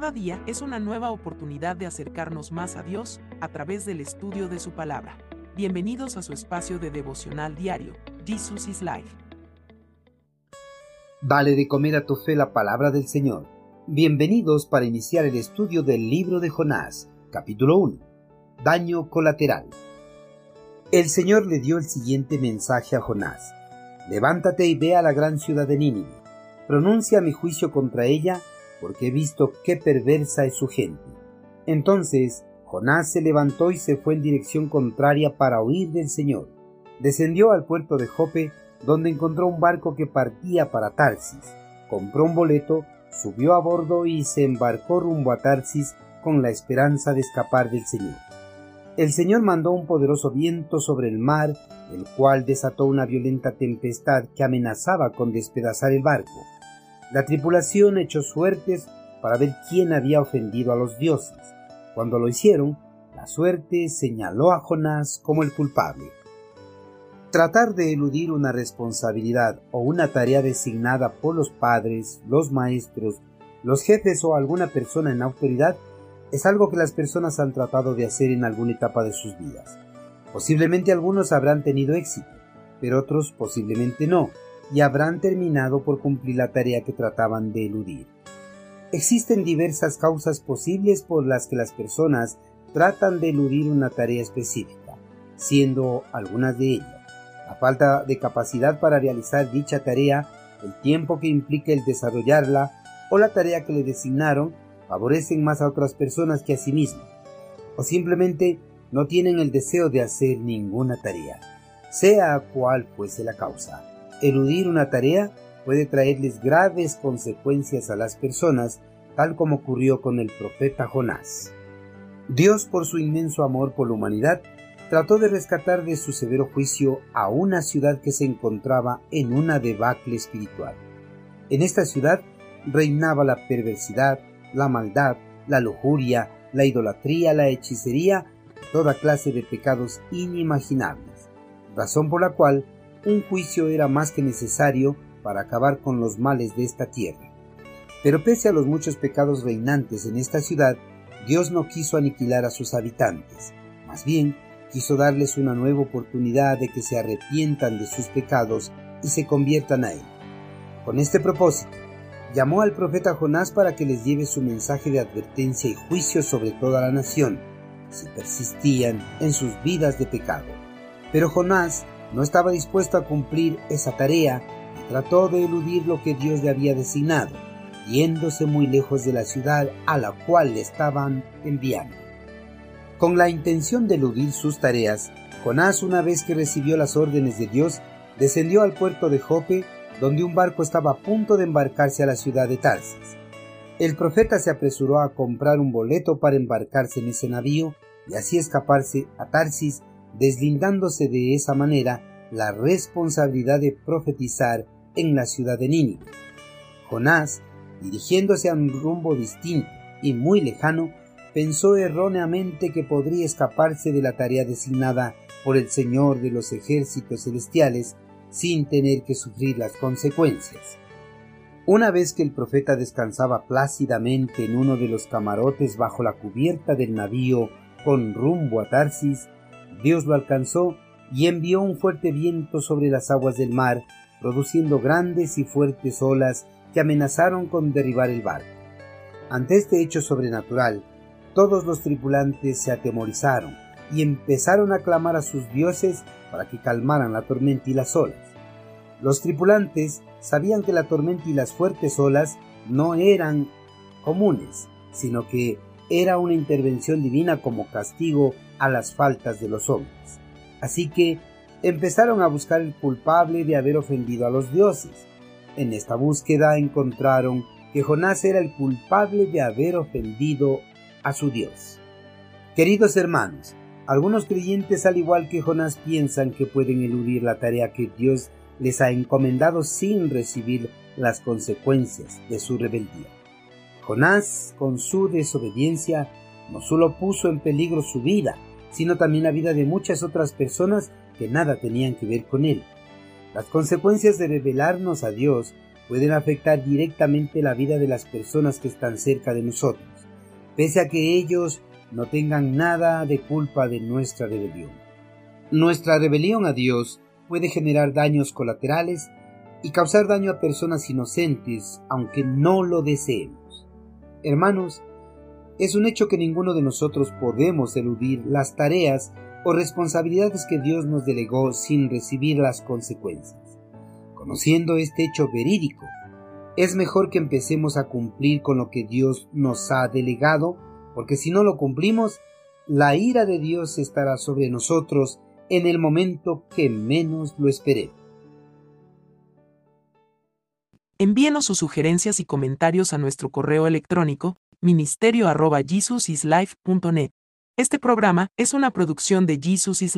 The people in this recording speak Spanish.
Cada día es una nueva oportunidad de acercarnos más a Dios a través del estudio de su palabra. Bienvenidos a su espacio de devocional diario, Jesus is Life. Dale de comer a tu fe la palabra del Señor. Bienvenidos para iniciar el estudio del libro de Jonás, capítulo 1. Daño colateral. El Señor le dio el siguiente mensaje a Jonás. Levántate y ve a la gran ciudad de Nínive. Pronuncia mi juicio contra ella porque he visto qué perversa es su gente. Entonces Jonás se levantó y se fue en dirección contraria para huir del Señor. Descendió al puerto de Jope, donde encontró un barco que partía para Tarsis. Compró un boleto, subió a bordo y se embarcó rumbo a Tarsis con la esperanza de escapar del Señor. El Señor mandó un poderoso viento sobre el mar, el cual desató una violenta tempestad que amenazaba con despedazar el barco. La tripulación echó suertes para ver quién había ofendido a los dioses. Cuando lo hicieron, la suerte señaló a Jonás como el culpable. Tratar de eludir una responsabilidad o una tarea designada por los padres, los maestros, los jefes o alguna persona en autoridad es algo que las personas han tratado de hacer en alguna etapa de sus vidas. Posiblemente algunos habrán tenido éxito, pero otros posiblemente no, y habrán terminado por cumplir la tarea que trataban de eludir. Existen diversas causas posibles por las que las personas tratan de eludir una tarea específica, siendo algunas de ellas la falta de capacidad para realizar dicha tarea, el tiempo que implica el desarrollarla o la tarea que le designaron favorecen más a otras personas que a sí mismos, o simplemente no tienen el deseo de hacer ninguna tarea, sea cual fuese la causa. Eludir una tarea puede traerles graves consecuencias a las personas, tal como ocurrió con el profeta Jonás. Dios, por su inmenso amor por la humanidad, trató de rescatar de su severo juicio a una ciudad que se encontraba en una debacle espiritual. En esta ciudad reinaba la perversidad, la maldad, la lujuria, la idolatría, la hechicería, toda clase de pecados inimaginables, razón por la cual un juicio era más que necesario para acabar con los males de esta tierra. Pero pese a los muchos pecados reinantes en esta ciudad, Dios no quiso aniquilar a sus habitantes, más bien quiso darles una nueva oportunidad de que se arrepientan de sus pecados y se conviertan a Él. Con este propósito, llamó al profeta Jonás para que les lleve su mensaje de advertencia y juicio sobre toda la nación, si persistían en sus vidas de pecado. Pero Jonás no estaba dispuesto a cumplir esa tarea y trató de eludir lo que Dios le había designado, yéndose muy lejos de la ciudad a la cual le estaban enviando. Con la intención de eludir sus tareas, Jonás, una vez que recibió las órdenes de Dios, descendió al puerto de Jope, donde un barco estaba a punto de embarcarse a la ciudad de Tarsis. El profeta se apresuró a comprar un boleto para embarcarse en ese navío y así escaparse a Tarsis deslindándose de esa manera la responsabilidad de profetizar en la ciudad de Nínive. Jonás, dirigiéndose a un rumbo distinto y muy lejano, pensó erróneamente que podría escaparse de la tarea designada por el Señor de los ejércitos celestiales sin tener que sufrir las consecuencias. Una vez que el profeta descansaba plácidamente en uno de los camarotes bajo la cubierta del navío con rumbo a Tarsis, Dios lo alcanzó y envió un fuerte viento sobre las aguas del mar, produciendo grandes y fuertes olas que amenazaron con derribar el barco. Ante este hecho sobrenatural, todos los tripulantes se atemorizaron y empezaron a clamar a sus dioses para que calmaran la tormenta y las olas. Los tripulantes sabían que la tormenta y las fuertes olas no eran comunes, sino que era una intervención divina como castigo a las faltas de los hombres. Así que empezaron a buscar el culpable de haber ofendido a los dioses. En esta búsqueda encontraron que Jonás era el culpable de haber ofendido a su Dios. Queridos hermanos, algunos creyentes al igual que Jonás piensan que pueden eludir la tarea que Dios les ha encomendado sin recibir las consecuencias de su rebeldía. Jonás, con su desobediencia, no solo puso en peligro su vida, sino también la vida de muchas otras personas que nada tenían que ver con él. Las consecuencias de rebelarnos a Dios pueden afectar directamente la vida de las personas que están cerca de nosotros, pese a que ellos no tengan nada de culpa de nuestra rebelión. Nuestra rebelión a Dios puede generar daños colaterales y causar daño a personas inocentes, aunque no lo deseemos. Hermanos, es un hecho que ninguno de nosotros podemos eludir las tareas o responsabilidades que Dios nos delegó sin recibir las consecuencias. Conociendo este hecho verídico, es mejor que empecemos a cumplir con lo que Dios nos ha delegado, porque si no lo cumplimos, la ira de Dios estará sobre nosotros en el momento que menos lo esperemos. Envíenos sus sugerencias y comentarios a nuestro correo electrónico ministerio.jesusislife.net. Este programa es una producción de Jesus is